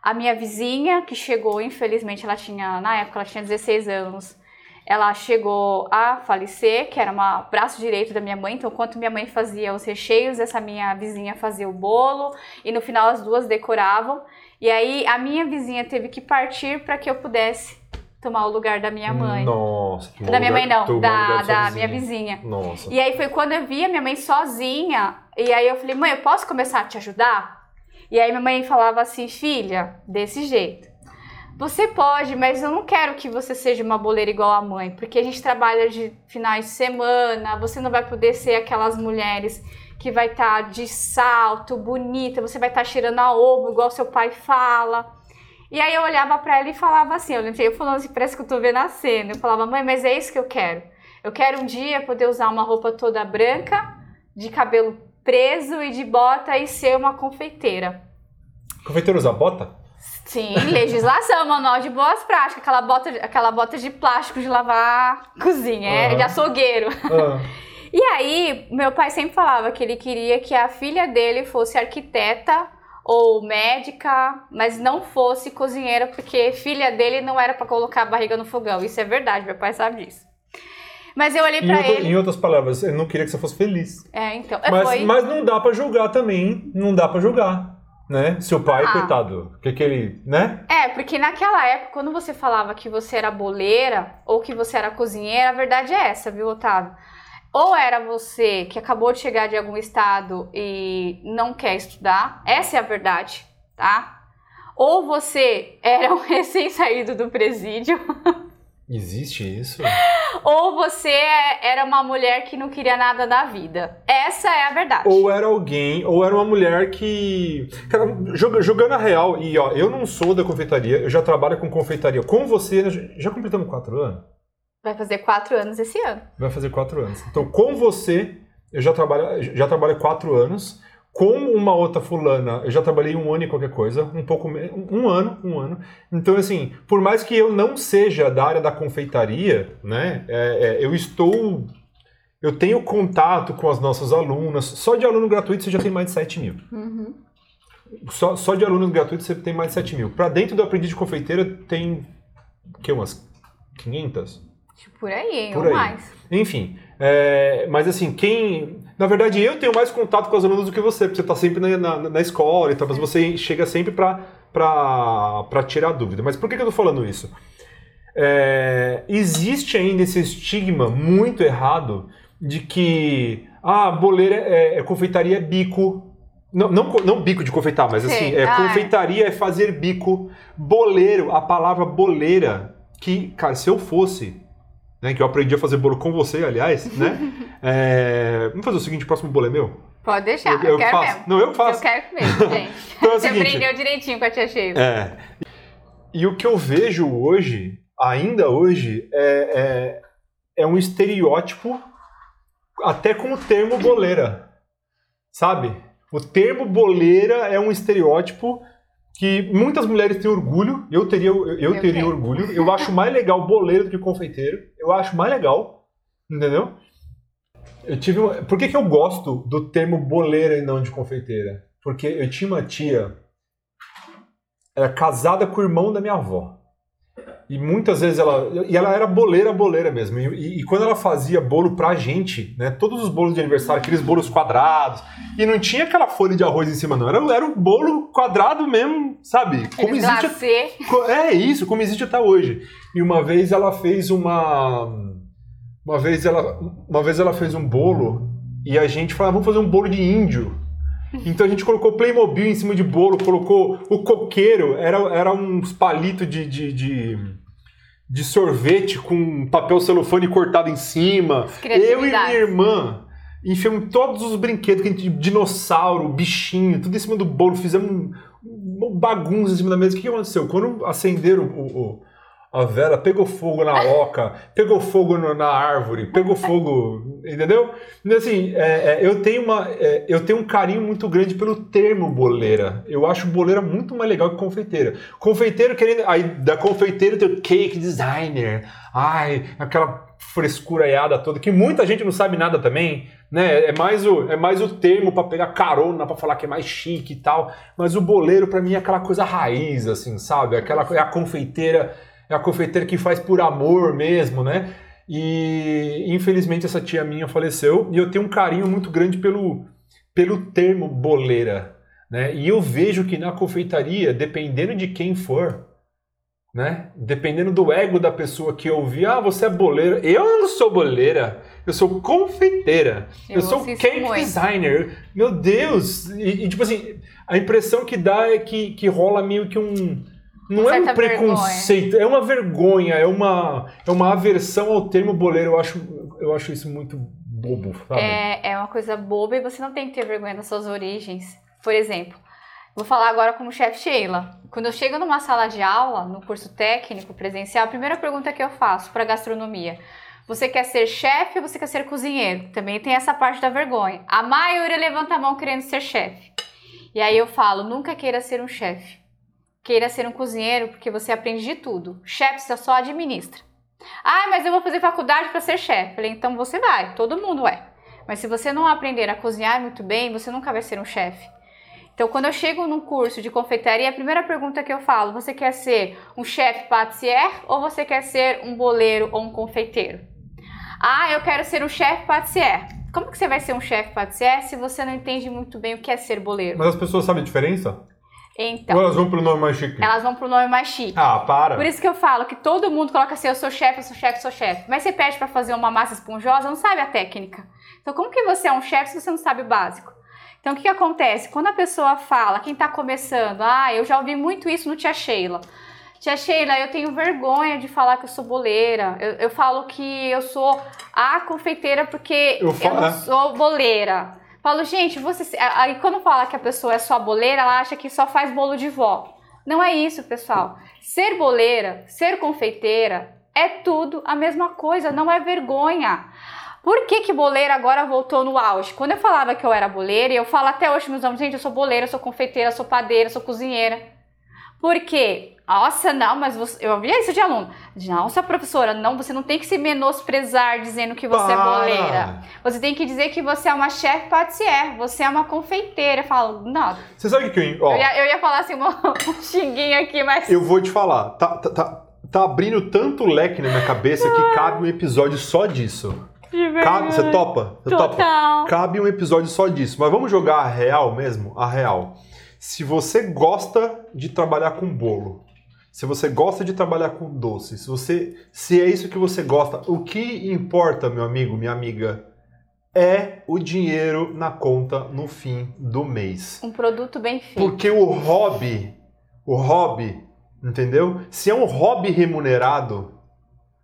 a minha vizinha, que chegou, infelizmente, ela tinha, na época, ela tinha 16 anos, ela chegou a falecer, que era uma braço direito da minha mãe, então enquanto minha mãe fazia os recheios, essa minha vizinha fazia o bolo e no final as duas decoravam. E aí a minha vizinha teve que partir para que eu pudesse tomar o lugar da minha mãe. Nossa, da minha mãe não, da, da minha vizinha. Nossa. E aí foi quando eu vi a minha mãe sozinha, e aí eu falei: "Mãe, eu posso começar a te ajudar?" E aí minha mãe falava assim: "Filha, desse jeito. Você pode, mas eu não quero que você seja uma boleira igual a mãe, porque a gente trabalha de finais de semana, você não vai poder ser aquelas mulheres que vai estar tá de salto, bonita, você vai estar tá cheirando a ovo, igual seu pai fala. E aí eu olhava para ela e falava assim, eu lembrei, eu falando assim, parece que eu tô vendo a cena. Eu falava, mãe, mas é isso que eu quero. Eu quero um dia poder usar uma roupa toda branca, de cabelo preso e de bota e ser uma confeiteira. Confeiteira usa bota? Sim, legislação, manual de boas práticas, aquela bota, aquela bota de plástico de lavar cozinha, uhum. é de açougueiro. Uhum. E aí, meu pai sempre falava que ele queria que a filha dele fosse arquiteta ou médica, mas não fosse cozinheira, porque filha dele não era para colocar a barriga no fogão. Isso é verdade, meu pai sabe disso. Mas eu olhei para ele. Em outras palavras, ele não queria que você fosse feliz. É, então. Mas, foi... mas não dá para julgar também. Não dá para julgar né? Seu pai, ah. coitado, que que ele, né? É, porque naquela época, quando você falava que você era boleira ou que você era cozinheira, a verdade é essa, viu, Otávio? Ou era você que acabou de chegar de algum estado e não quer estudar, essa é a verdade, tá? Ou você era um recém-saído do presídio. Existe isso? Ou você era uma mulher que não queria nada da vida. Essa é a verdade. Ou era alguém, ou era uma mulher que. Cara, jogando a real, e ó, eu não sou da confeitaria, eu já trabalho com confeitaria. Com você, já completamos quatro anos? Vai fazer quatro anos esse ano. Vai fazer quatro anos. Então, com você, eu já trabalho, já trabalho quatro anos. Com uma outra fulana, eu já trabalhei um ano e qualquer coisa, um pouco um ano, um ano. Então, assim, por mais que eu não seja da área da confeitaria, né, é, é, eu estou, eu tenho contato com as nossas alunas. Só de aluno gratuito você já tem mais de 7 mil. Uhum. Só, só de aluno gratuito você tem mais de 7 mil. Para dentro do aprendiz de confeiteira tem, que umas 500? Por aí? Por ou aí. mais. Enfim, é, mas assim, quem. Na verdade, eu tenho mais contato com as alunas do que você, porque você está sempre na, na, na, escola e tal, mas você chega sempre para tirar dúvida. Mas por que, que eu estou falando isso? É, existe ainda esse estigma muito errado de que ah, boleira é, é confeitaria é bico. Não, não, não bico de confeitar, mas assim, é, ah, é. confeitaria é fazer bico. Boleiro, a palavra boleira, que, cara, se eu fosse né, que eu aprendi a fazer bolo com você, aliás, né? É, vamos fazer o seguinte, o próximo bolo é meu? Pode deixar, eu, eu, eu quero faço. mesmo. Não, eu faço. Eu quero mesmo, gente. então é você seguinte, aprendeu direitinho com a tia Sheila. É. E o que eu vejo hoje, ainda hoje, é, é, é um estereótipo até com o termo boleira, sabe? O termo boleira é um estereótipo que muitas mulheres têm orgulho, eu teria, eu, eu teria tenho. orgulho. Eu acho mais legal boleiro do que confeiteiro. Eu acho mais legal, entendeu? Eu tive uma... Por que, que eu gosto do termo boleira e não de confeiteira? Porque eu tinha uma tia era casada com o irmão da minha avó. E muitas vezes ela. E ela era boleira, boleira mesmo. E, e, e, quando ela fazia bolo pra gente, né? Todos os bolos de aniversário, aqueles bolos quadrados. E não tinha aquela folha de arroz em cima, não. Era, era um bolo quadrado mesmo, sabe? Como existe. É isso, como existe até hoje. E uma vez ela fez uma. Uma vez ela, uma vez ela fez um bolo e a gente falou, ah, vamos fazer um bolo de índio. Então a gente colocou Playmobil em cima de bolo, colocou o coqueiro, era, era uns palitos de, de, de, de sorvete com papel celofane cortado em cima. Eu e minha irmã enfiamos todos os brinquedos, que dinossauro, bichinho, tudo em cima do bolo, fizemos um, bagunça em cima da mesa. O que, que aconteceu? Quando acenderam o, o a vela pegou fogo na oca, pegou fogo no, na árvore, pegou fogo, entendeu? Então, assim, é, é, eu, tenho uma, é, eu tenho um carinho muito grande pelo termo boleira. Eu acho boleira muito mais legal que confeiteira. Confeiteiro querendo. Aí da confeiteira tem o cake designer. Ai, aquela frescuraiada toda, que muita gente não sabe nada também, né? É mais o, é mais o termo para pegar carona, para falar que é mais chique e tal. Mas o boleiro, para mim, é aquela coisa raiz, assim, sabe? Aquela, é a confeiteira é a confeiteira que faz por amor mesmo, né? E infelizmente essa tia minha faleceu e eu tenho um carinho muito grande pelo, pelo termo boleira, né? E eu vejo que na confeitaria, dependendo de quem for, né? Dependendo do ego da pessoa que ouvir, ah, você é boleira. Eu não sou boleira, eu sou confeiteira. Eu, eu sou cake muito. designer. Meu Deus! E, e, tipo assim, a impressão que dá é que, que rola meio que um não é um preconceito, vergonha. é uma vergonha, é uma, é uma aversão ao termo boleiro. Eu acho, eu acho isso muito bobo, sabe? É, é uma coisa boba e você não tem que ter vergonha das suas origens. Por exemplo, vou falar agora como chefe Sheila. Quando eu chego numa sala de aula, no curso técnico presencial, a primeira pergunta que eu faço para gastronomia. Você quer ser chefe ou você quer ser cozinheiro? Também tem essa parte da vergonha. A maioria levanta a mão querendo ser chefe. E aí eu falo, nunca queira ser um chefe queira ser um cozinheiro porque você aprende de tudo. Chefe você só administra. Ah, mas eu vou fazer faculdade para ser chefe. Falei, então você vai, todo mundo é. Mas se você não aprender a cozinhar muito bem, você nunca vai ser um chefe. Então, quando eu chego num curso de confeitaria, a primeira pergunta que eu falo, você quer ser um chefe patissier ou você quer ser um boleiro ou um confeiteiro? Ah, eu quero ser um chefe patissier. Como que você vai ser um chefe patissier se você não entende muito bem o que é ser boleiro? Mas as pessoas sabem a diferença? Então, Ou elas vão pro nome mais chique? Elas vão pro nome mais chique. Ah, para. Por isso que eu falo que todo mundo coloca assim, eu sou chefe, eu sou chefe, eu sou chefe. Mas você pede para fazer uma massa esponjosa, não sabe a técnica. Então, como que você é um chefe se você não sabe o básico? Então, o que, que acontece? Quando a pessoa fala, quem tá começando, ah, eu já ouvi muito isso no Tia Sheila. Tia Sheila, eu tenho vergonha de falar que eu sou boleira. Eu, eu falo que eu sou a confeiteira porque eu, eu não sou boleira. Falo, gente, você. Aí quando fala que a pessoa é só boleira, ela acha que só faz bolo de vó. Não é isso, pessoal. Ser boleira, ser confeiteira, é tudo a mesma coisa, não é vergonha. Por que, que boleira agora voltou no auge? Quando eu falava que eu era boleira, e eu falo até hoje meus alunos, gente, eu sou boleira, sou confeiteira, sou padeira, sou cozinheira. Por quê? Nossa, não, mas você, eu ouvia isso de aluno. Nossa, professora, não, você não tem que se menosprezar dizendo que você é Para. é boleira. Você tem que dizer que você é uma chefe patissier, você é uma confeiteira. Eu falo, não. Você sabe o que eu, ó, eu, ia, eu ia falar assim, uma, um xinguinho aqui, mas. Eu vou te falar, tá, tá, tá, tá abrindo tanto leque na minha cabeça que cabe um episódio só disso. Cabe, você topa? Você Total. topa? Cabe um episódio só disso. Mas vamos jogar a real mesmo? A real. Se você gosta de trabalhar com bolo, se você gosta de trabalhar com doce, se você se é isso que você gosta, o que importa, meu amigo, minha amiga, é o dinheiro na conta no fim do mês. Um produto bem feito. Porque o hobby, o hobby, entendeu? Se é um hobby remunerado,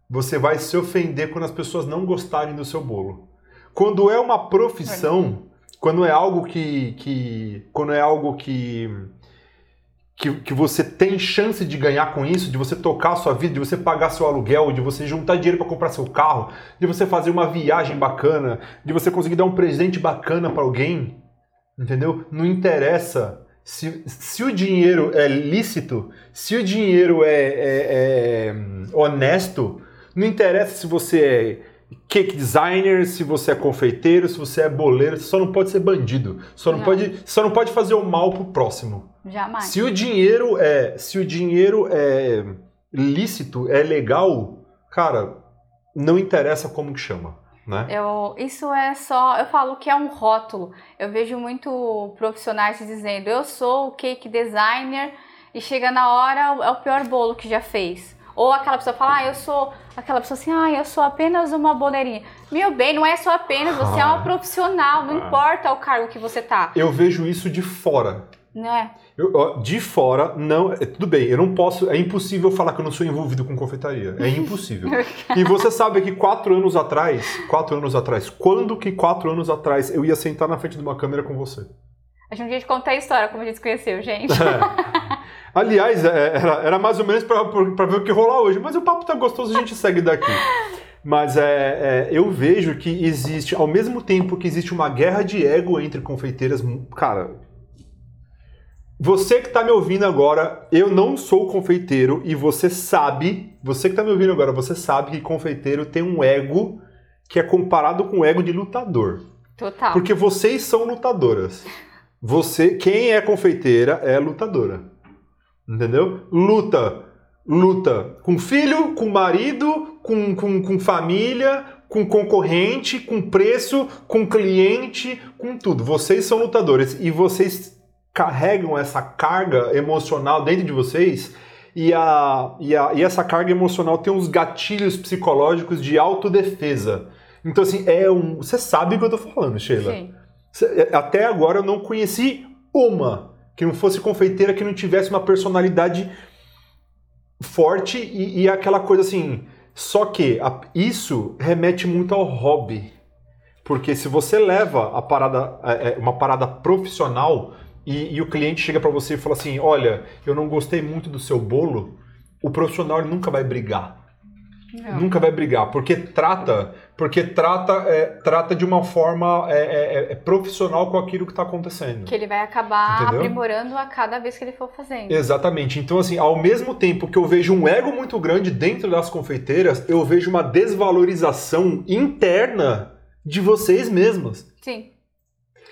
você vai se ofender quando as pessoas não gostarem do seu bolo. Quando é uma profissão, quando é algo que, que quando é algo que que, que você tem chance de ganhar com isso, de você tocar a sua vida, de você pagar seu aluguel, de você juntar dinheiro para comprar seu carro, de você fazer uma viagem bacana, de você conseguir dar um presente bacana para alguém, entendeu? Não interessa se, se o dinheiro é lícito, se o dinheiro é, é, é honesto, não interessa se você é cake designer, se você é confeiteiro, se você é boleiro, você só não pode ser bandido. Só não, Não. pode, só não pode fazer o mal pro próximo. Jamais. Se o dinheiro é, se o dinheiro é lícito, é legal, cara, não interessa como que chama, né? Eu, isso é só, eu falo que é um rótulo. Eu vejo muito profissionais dizendo, eu sou o cake designer e chega na hora é o pior bolo que já fez. Ou aquela pessoa fala, ah, eu sou aquela pessoa assim, ah, eu sou apenas uma boleirinha. Meu bem, não é só apenas, você é Ah. uma profissional, não Ah. importa o cargo que você tá, Eu vejo isso de fora. não é? Eu- de fora, não. é, Tudo bem, eu não posso. É impossível falar que eu não sou envolvido com confeitaria. É impossível. e você sabe que quatro anos atrás, quatro anos atrás, quando que quatro anos atrás eu ia sentar na frente de uma câmera com você? A gente podia te contar a história, como a gente se conheceu, gente. É. Aliás, é, era, era mais ou menos pra, pra ver o que rolar hoje, mas o papo tá gostoso, a gente segue daqui. Mas é, é, eu vejo que existe, ao mesmo tempo que existe uma guerra de ego entre confeiteiras, cara. Você que tá me ouvindo agora, eu não sou confeiteiro e você sabe, você que tá me ouvindo agora, você sabe que confeiteiro tem um ego que é comparado com o ego de lutador. Total. Porque vocês são lutadoras. Você, quem é confeiteira é lutadora. Entendeu? Luta. Luta com filho, com marido, com, com, com família, com concorrente, com preço, com cliente, com tudo. Vocês são lutadores e vocês carregam essa carga emocional dentro de vocês e, a, e, a, e essa carga emocional tem uns gatilhos psicológicos de autodefesa. Então, assim, é um. Você sabe o que eu tô falando, Sheila. Sim. Cê- Até agora eu não conheci uma que não fosse confeiteira que não tivesse uma personalidade forte e, e aquela coisa assim. Só que a- isso remete muito ao hobby. Porque se você leva a parada, é, é, uma parada profissional e, e o cliente chega pra você e fala assim: Olha, eu não gostei muito do seu bolo, o profissional nunca vai brigar. Não. Nunca vai brigar, porque trata, porque trata, é, trata de uma forma é, é, é profissional com aquilo que está acontecendo. Que ele vai acabar Entendeu? aprimorando a cada vez que ele for fazendo. Exatamente. Então, assim, ao mesmo tempo que eu vejo um ego muito grande dentro das confeiteiras, eu vejo uma desvalorização interna de vocês mesmas. Sim.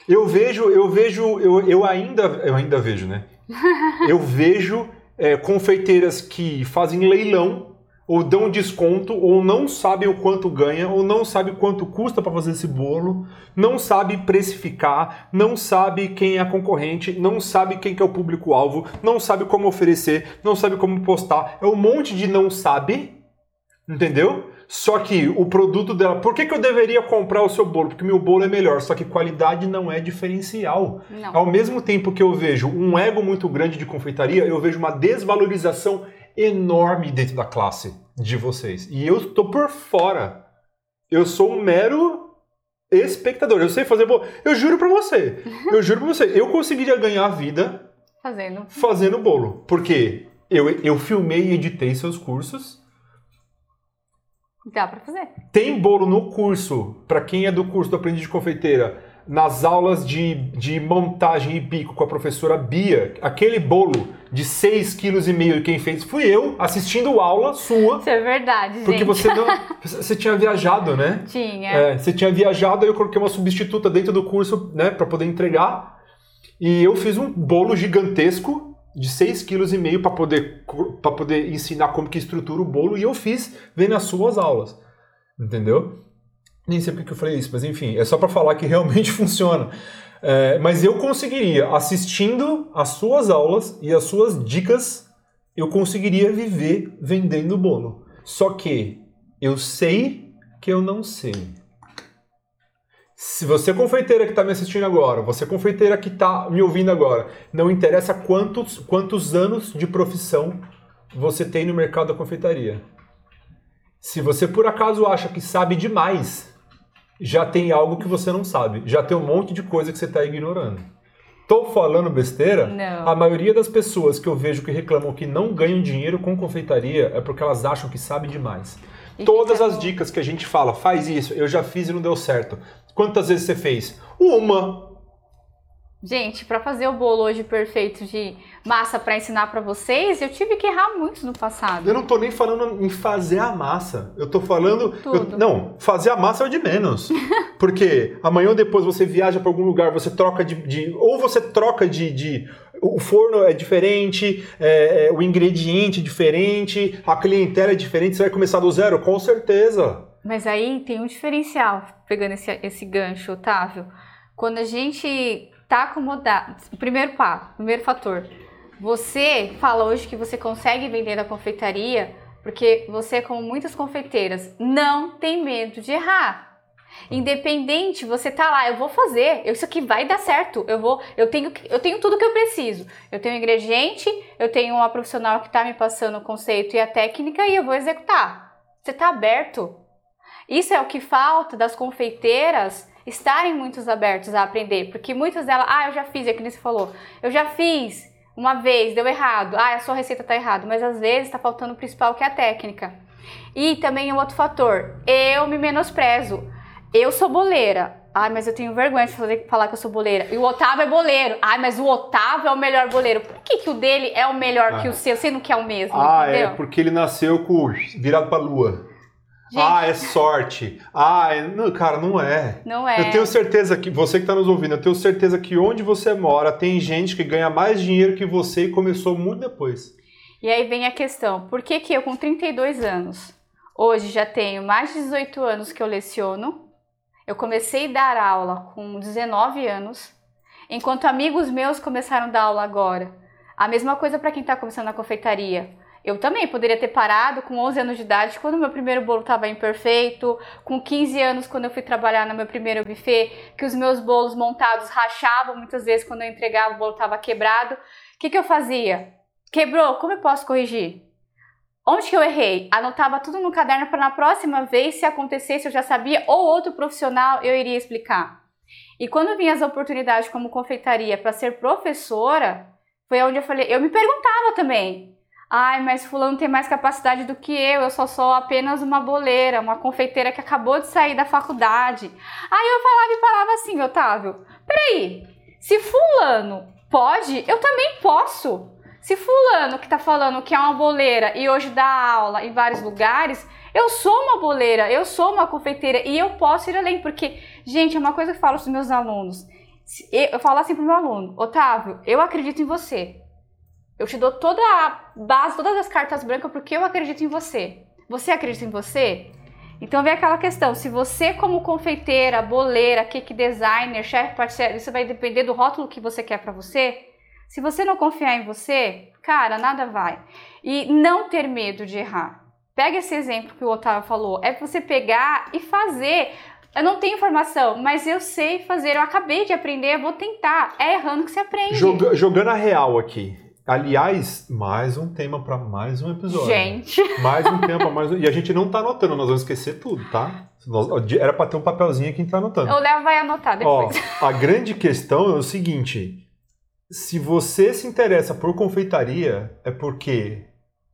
Eu vejo, eu vejo, eu, eu ainda, eu ainda vejo, né? eu vejo é, confeiteiras que fazem leilão ou dão desconto ou não sabem o quanto ganha ou não sabe quanto custa para fazer esse bolo, não sabe precificar, não sabe quem é a concorrente, não sabe quem que é o público-alvo, não sabe como oferecer, não sabe como postar. É um monte de não sabe, entendeu? Só que o produto dela, por que, que eu deveria comprar o seu bolo? Porque meu bolo é melhor, só que qualidade não é diferencial. Não. Ao mesmo tempo que eu vejo um ego muito grande de confeitaria, eu vejo uma desvalorização enorme dentro da classe de vocês. E eu estou por fora. Eu sou um mero espectador. Eu sei fazer bolo. Eu juro pra você. Eu juro pra você. Eu conseguiria ganhar vida Fazendo. fazendo bolo. Porque eu, eu filmei e editei seus cursos. Dá pra fazer. Tem bolo no curso, para quem é do curso do Aprendiz de Confeiteira, nas aulas de, de montagem e bico com a professora Bia, aquele bolo de 6,5 kg, quem fez fui eu, assistindo aula sua, Isso é verdade, gente. porque você não. Você tinha viajado, né? Tinha. É, você tinha viajado, aí eu coloquei uma substituta dentro do curso, né, para poder entregar. E eu fiz um bolo gigantesco de 6,5 kg para poder para poder ensinar como que estrutura o bolo e eu fiz vendo as suas aulas. Entendeu? Nem sei porque que eu falei isso, mas enfim, é só para falar que realmente funciona. É, mas eu conseguiria, assistindo as suas aulas e as suas dicas, eu conseguiria viver vendendo bolo. Só que eu sei que eu não sei. Se você confeiteira que está me assistindo agora, você confeiteira que está me ouvindo agora, não interessa quantos, quantos anos de profissão você tem no mercado da confeitaria. Se você por acaso acha que sabe demais, já tem algo que você não sabe. Já tem um monte de coisa que você está ignorando. Tô falando besteira? Não. A maioria das pessoas que eu vejo que reclamam que não ganham dinheiro com confeitaria é porque elas acham que sabem demais. E Todas fica as dicas que a gente fala, faz isso, eu já fiz e não deu certo. Quantas vezes você fez? Uma. Gente, para fazer o bolo hoje perfeito de massa para ensinar para vocês, eu tive que errar muito no passado. Eu não tô nem falando em fazer a massa. Eu tô falando. eu- Tudo. não, fazer a massa é o de menos. Porque amanhã ou depois você viaja para algum lugar, você troca de. de- ou você troca de. de- o forno é diferente, é, é, o ingrediente é diferente, a clientela é diferente, você vai começar do zero? Com certeza. Mas aí tem um diferencial, pegando esse, esse gancho, Otávio. Quando a gente tá acomodado, o primeiro passo, primeiro fator, você fala hoje que você consegue vender na confeitaria porque você, como muitas confeiteiras, não tem medo de errar. Independente, você tá lá, eu vou fazer, isso aqui vai dar certo. Eu vou, eu tenho, eu tenho tudo que eu preciso. Eu tenho ingrediente, eu tenho uma profissional que tá me passando o conceito e a técnica e eu vou executar. Você tá aberto. Isso é o que falta das confeiteiras estarem muito abertos a aprender, porque muitas delas, ah, eu já fiz, é que nem você falou, eu já fiz uma vez, deu errado, ah, a sua receita tá errada, mas às vezes tá faltando o principal que é a técnica. E também um outro fator, eu me menosprezo. Eu sou boleira. Ai, mas eu tenho vergonha de fazer- falar que eu sou boleira. E o Otávio é boleiro. Ai, mas o Otávio é o melhor boleiro. Por que, que o dele é o melhor que Ah. o seu, sendo que é o mesmo? Ah, entendeu? é porque ele nasceu com virado pra lua. Gente, Ah, é sorte. Ah, é... não, cara, não é. não é. Eu tenho certeza que, você que está nos ouvindo, eu tenho certeza que onde você mora tem gente que ganha mais dinheiro que você e começou muito depois. E aí vem a questão, por que que eu com 32 anos, hoje já tenho mais de 18 anos que eu leciono, eu comecei a dar aula com 19 anos, enquanto amigos meus começaram a dar aula agora. A mesma coisa para quem está começando na confeitaria. Eu também poderia ter parado com 11 anos de idade, quando meu primeiro bolo estava imperfeito, com 15 anos, quando eu fui trabalhar no meu primeiro buffet, que os meus bolos montados rachavam muitas vezes quando eu entregava, o bolo estava quebrado. O que, que eu fazia? Quebrou, como eu posso corrigir? Onde que eu errei? Anotava tudo no caderno para na próxima vez, se acontecesse, eu já sabia, ou outro profissional eu iria explicar. E quando vinha as oportunidades como confeitaria para ser professora, foi onde eu falei, eu me perguntava também. Ai, mas fulano tem mais capacidade do que eu, eu só sou apenas uma boleira, uma confeiteira que acabou de sair da faculdade. Aí eu falava e falava assim, Otávio, peraí, se fulano pode, eu também posso. Se fulano que tá falando que é uma boleira e hoje dá aula em vários lugares, eu sou uma boleira, eu sou uma confeiteira e eu posso ir além, porque, gente, é uma coisa que eu falo pros meus alunos. Eu falo assim pro meu aluno, Otávio, eu acredito em você. Eu te dou toda a base, todas as cartas brancas porque eu acredito em você. Você acredita em você? Então vem aquela questão, se você como confeiteira, boleira, cake designer, chefe parceiro, isso vai depender do rótulo que você quer pra você. Se você não confiar em você, cara, nada vai. E não ter medo de errar. Pega esse exemplo que o Otávio falou, é você pegar e fazer. Eu não tenho informação, mas eu sei fazer, eu acabei de aprender, eu vou tentar. É errando que você aprende. Joga- jogando a real aqui. Aliás, mais um tema para mais um episódio. Gente, Mais um tema, mais um... E a gente não tá anotando, nós vamos esquecer tudo, tá? Era para ter um papelzinho aqui que a gente tá anotando. o Léo vai anotar Ó, depois. a grande questão é o seguinte: se você se interessa por confeitaria, é porque,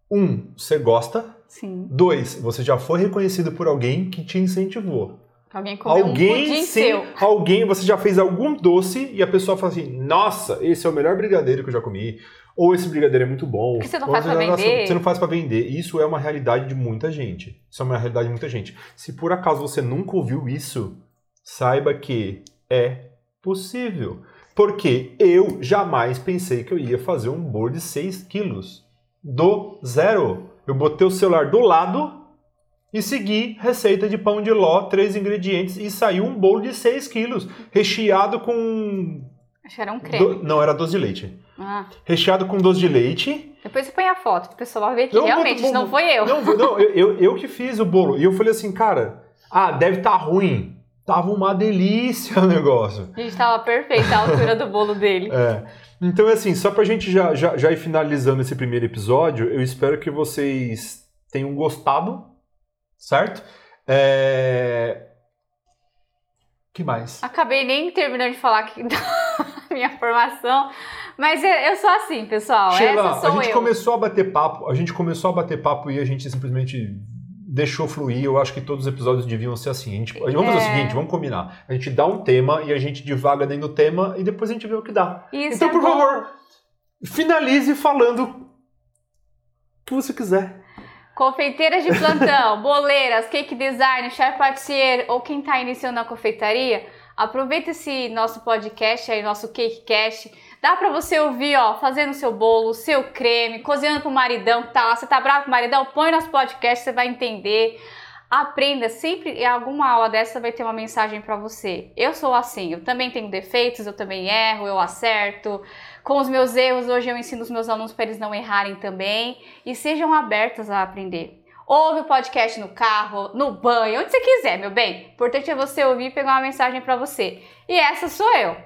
um, você gosta, Sim. dois, você já foi reconhecido por alguém que te incentivou. Alguém comeu um alguém pudim sim, seu. alguém, você já fez algum doce e a pessoa fala assim: nossa, esse é o melhor brigadeiro que eu já comi. Ou esse brigadeiro é muito bom. Por que você não faz pra vender? Você não faz pra vender. Isso é uma realidade de muita gente. Isso é uma realidade de muita gente. Se por acaso você nunca ouviu isso, saiba que é possível. Porque eu jamais pensei que eu ia fazer um bolo de 6 quilos. Do zero. Eu botei o celular do lado e segui receita de pão de ló, três ingredientes, e saiu um bolo de 6 quilos, recheado com. Acho que era um creme. do- Não, era doce de leite. Ah, Recheado com doce de leite. depois você põe a foto, pro pessoal ver que Não, realmente bom. não foi eu. Não, não eu, eu, eu que fiz o bolo. E eu falei assim, cara, ah, deve estar ruim. Tava uma delícia o negócio. A gente tava perfeita a altura do bolo dele. É. Então, assim, só pra gente já, já, já ir finalizando esse primeiro episódio, eu espero que vocês tenham gostado, certo? É... que mais? Acabei nem terminando de falar da minha formação, mas eu sou assim, pessoal. Sheila, a gente eu. começou a bater papo, a gente começou a bater papo e a gente simplesmente deixou fluir. Eu acho que todos os episódios deviam ser assim. A gente, vamos fazer o É. seguinte, vamos combinar. A gente dá um tema e a gente divaga dentro do tema e depois a gente vê o que dá. Isso então, é por bom. favor, finalize falando o que você quiser. Confeiteiras de plantão, boleiras, cake design, chef patissier ou quem está iniciando a confeitaria, aproveita esse nosso podcast aí, nosso CakeCast. Dá para você ouvir, ó, fazendo seu bolo, seu creme, cozinhando pro maridão tá. Você tá bravo com o maridão? Põe nosso podcast, você vai entender. Aprenda, sempre em alguma aula dessa vai ter uma mensagem para você. Eu sou assim, eu também tenho defeitos, eu também erro, eu acerto. Com os meus erros, hoje eu ensino os meus alunos para eles não errarem também e sejam abertos a aprender. Ouve o podcast no carro, no banho, onde você quiser, meu bem. O importante é você ouvir e pegar uma mensagem para você. E essa sou eu.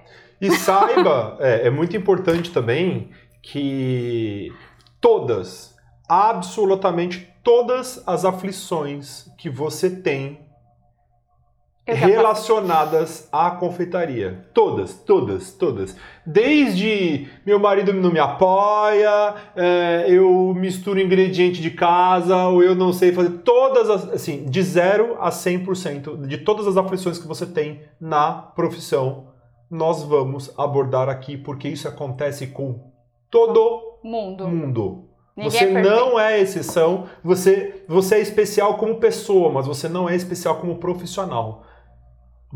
E saiba, é, é muito importante também que todas, absolutamente todas as aflições que você tem. Relacionadas à confeitaria. Todas, todas, todas. Desde meu marido não me apoia, é, eu misturo ingrediente de casa, ou eu não sei fazer. Todas as. Assim, de 0 a 100% de todas as aflições que você tem na profissão, nós vamos abordar aqui, porque isso acontece com todo Mundo. mundo. Ninguém Você é não é exceção, você, você é especial como pessoa, mas você não é especial como profissional.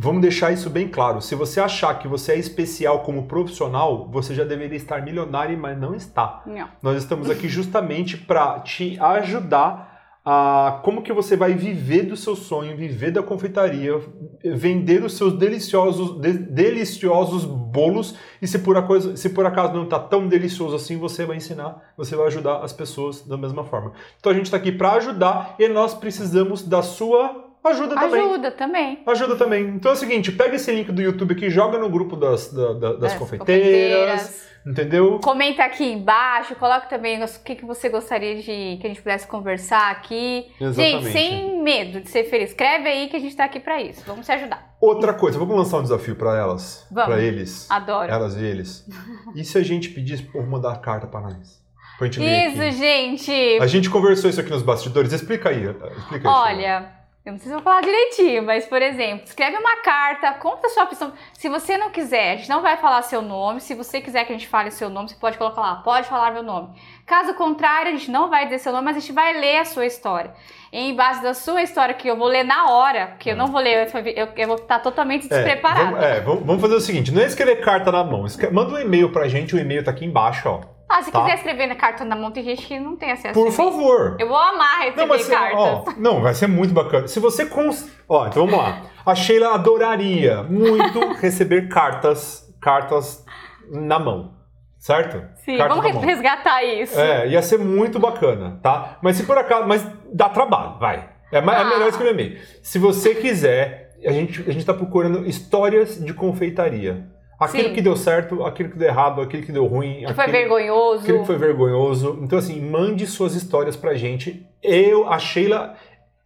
Vamos deixar isso bem claro. Se você achar que você é especial como profissional, você já deveria estar milionário, mas não está. Não. Nós estamos aqui justamente para te ajudar a como que você vai viver do seu sonho, viver da confeitaria, vender os seus deliciosos, de- deliciosos bolos e se por, acaso, se por acaso não está tão delicioso assim, você vai ensinar, você vai ajudar as pessoas da mesma forma. Então a gente está aqui para ajudar e nós precisamos da sua ajuda também. Ajuda também. Ajuda também. Então é o seguinte, pega esse link do YouTube aqui, joga no grupo das, da- da- das Das confeiteiras, entendeu? Comenta aqui embaixo, coloca também o que, que você gostaria de que a gente pudesse conversar aqui. Exatamente. Gente, sem medo de ser feliz. Escreve aí que a gente tá aqui pra isso. Vamos te ajudar. Outra coisa, vamos lançar um desafio para elas, Vamos. para eles, Adoro. elas e eles. E se a gente pedisse por mandar carta para nós? Pra gente Isso, gente. A gente conversou isso aqui nos bastidores. Explica aí. Explica. Olha, eu não sei se eu vou falar direitinho, mas, por exemplo, escreve uma carta, conta a sua opção. Se você não quiser, a gente não vai falar seu nome. Se você quiser que a gente fale seu nome, você pode colocar lá, pode falar meu nome. Caso contrário, a gente não vai dizer seu nome, mas a gente vai ler a sua história. Em base da sua história, que eu vou ler na hora, porque eu não vou ler, eu, eu- vou estar totalmente É, despreparada. vamos, é, vamos- fazer o seguinte: não é escrever carta na mão. escre- Manda um e-mail pra gente, o e-mail tá aqui embaixo, ó. Ah, se Tá. quiser escrever na carta na mão, tem gente que não tem acesso. Por favor. Eu vou amar receber Não, ser, cartas. ó, não, vai ser muito bacana. Se você cons... Ó, então vamos lá. A Sheila adoraria muito receber cartas, cartas na mão, certo? Sim, Cartas vamos resgatar isso. É, ia ser muito bacana, tá? Mas se por acaso, mas dá trabalho, vai. É, é Ah. melhor escrever e-mail. Se você quiser, a gente a gente tá procurando histórias de confeitaria. Aquilo Sim. que deu certo, aquilo que deu errado, aquilo que deu ruim, Que foi aquilo- vergonhoso. Aquilo que foi vergonhoso. Então, assim, mande suas histórias pra gente. Eu, a Sheila,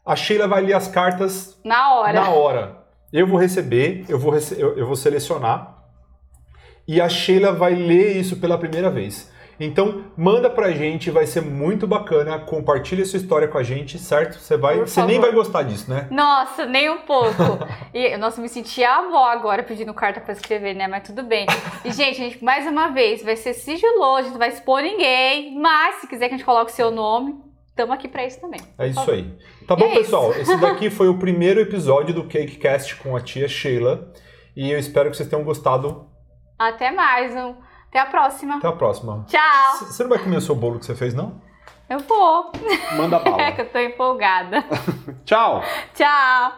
a Sheila vai ler as cartas Na hora. na hora. Eu vou receber, eu vou, rece- eu, eu vou selecionar e a Sheila vai ler isso pela primeira vez. Então, manda pra gente, vai ser muito bacana. Compartilha sua história com a gente, certo? Você vai, Por você nem vai gostar disso, né? Nossa, nem um pouco. E, nossa, eu me senti a avó agora pedindo carta pra escrever, né? Mas tudo bem. E, gente, a gente, mais uma vez, vai ser sigiloso, a gente não vai expor ninguém. Mas, se quiser que a gente coloque seu nome, estamos aqui pra isso também. É isso aí. Tá bom, É isso. pessoal? Esse daqui foi o primeiro episódio do CakeCast com a tia Sheila. E eu espero que vocês tenham gostado. Até mais. Um... Até a próxima. Até a próxima. Tchau. C- Você não vai comer o seu bolo que você fez, não? Eu vou. Manda É bala. que eu tô empolgada. Tchau! Tchau.